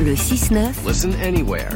Le 6-9. Listen anywhere.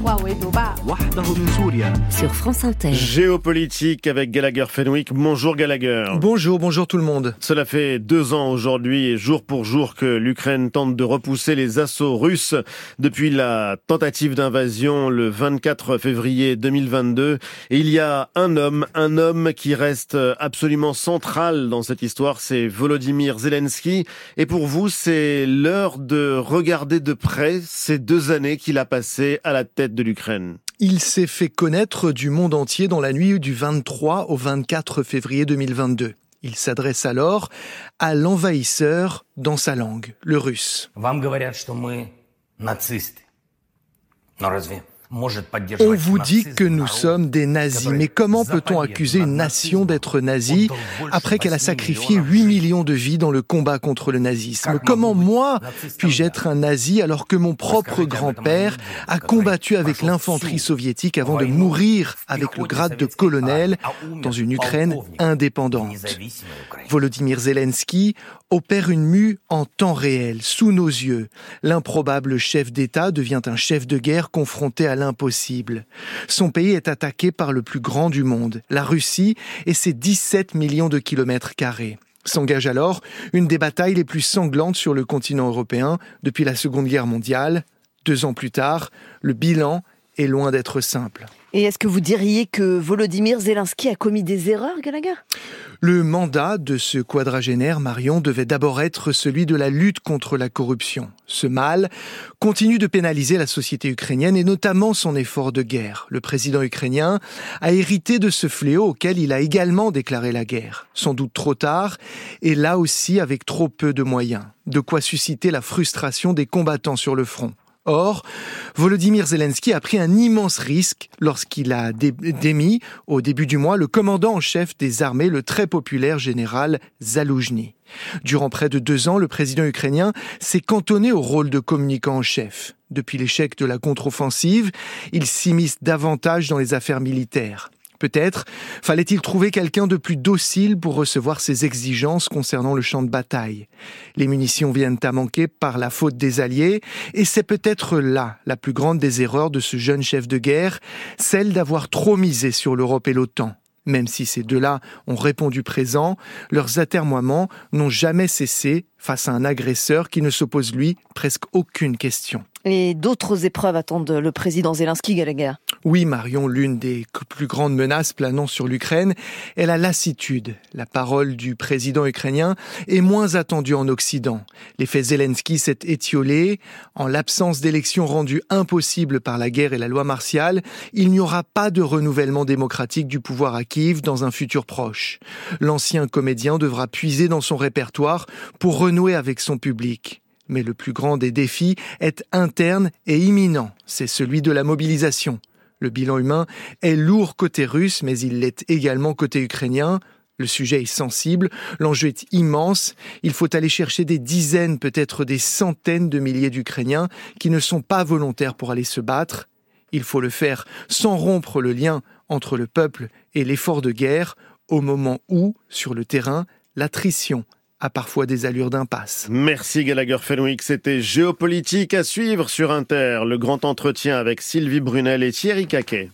Sur France Inter. Géopolitique avec Gallagher Fenwick. Bonjour Gallagher. Bonjour, bonjour tout le monde. Cela fait deux ans aujourd'hui et jour pour jour que l'Ukraine tente de repousser les assauts russes depuis la tentative d'invasion le 24 février 2022. Et il y a un homme, un homme qui reste absolument central dans cette histoire, c'est Volodymyr Zelensky. Et pour vous, c'est l'heure de regarder de près ces deux années qu'il a passées à la tête de l'Ukraine. Il s'est fait connaître du monde entier dans la nuit du 23 au 24 février 2022. Il s'adresse alors à l'envahisseur dans sa langue, le russe. On vous dit que nous sommes des nazis, mais comment peut-on accuser une nation d'être nazie après qu'elle a sacrifié 8 millions de vies dans le combat contre le nazisme? Comment moi puis-je être un nazi alors que mon propre grand-père a combattu avec l'infanterie soviétique avant de mourir avec le grade de colonel dans une Ukraine indépendante. Volodymyr Zelensky opère une mue en temps réel, sous nos yeux. L'improbable chef d'État devient un chef de guerre confronté à l'impossible. Son pays est attaqué par le plus grand du monde, la Russie, et ses 17 millions de kilomètres carrés. S'engage alors une des batailles les plus sanglantes sur le continent européen depuis la Seconde Guerre mondiale. Deux ans plus tard, le bilan est loin d'être simple. Et est-ce que vous diriez que Volodymyr Zelensky a commis des erreurs, Gallagher? Le mandat de ce quadragénaire Marion devait d'abord être celui de la lutte contre la corruption. Ce mal continue de pénaliser la société ukrainienne et notamment son effort de guerre. Le président ukrainien a hérité de ce fléau auquel il a également déclaré la guerre. Sans doute trop tard et là aussi avec trop peu de moyens. De quoi susciter la frustration des combattants sur le front. Or, Volodymyr Zelensky a pris un immense risque lorsqu'il a démis, au début du mois, le commandant en chef des armées, le très populaire général Zaloujny. Durant près de deux ans, le président ukrainien s'est cantonné au rôle de communicant en chef. Depuis l'échec de la contre-offensive, il s'immisce davantage dans les affaires militaires. Peut-être fallait-il trouver quelqu'un de plus docile pour recevoir ses exigences concernant le champ de bataille. Les munitions viennent à manquer par la faute des Alliés, et c'est peut-être là la plus grande des erreurs de ce jeune chef de guerre, celle d'avoir trop misé sur l'Europe et l'OTAN. Même si ces deux-là ont répondu présent, leurs atermoiements n'ont jamais cessé face à un agresseur qui ne s'oppose lui presque aucune question. Et d'autres épreuves attendent le président Zelensky, Gallagher. Oui, Marion, l'une des plus grandes menaces planant sur l'Ukraine est la lassitude. La parole du président ukrainien est moins attendue en Occident. L'effet Zelensky s'est étiolé. En l'absence d'élections rendues impossibles par la guerre et la loi martiale, il n'y aura pas de renouvellement démocratique du pouvoir à Kiev dans un futur proche. L'ancien comédien devra puiser dans son répertoire pour renouer avec son public. Mais le plus grand des défis est interne et imminent, c'est celui de la mobilisation. Le bilan humain est lourd côté russe, mais il l'est également côté ukrainien. Le sujet est sensible, l'enjeu est immense, il faut aller chercher des dizaines, peut-être des centaines de milliers d'Ukrainiens qui ne sont pas volontaires pour aller se battre. Il faut le faire sans rompre le lien entre le peuple et l'effort de guerre, au moment où, sur le terrain, l'attrition a parfois des allures d'impasse. Merci Gallagher Fenwick. C'était Géopolitique à suivre sur Inter, le grand entretien avec Sylvie Brunel et Thierry Caquet.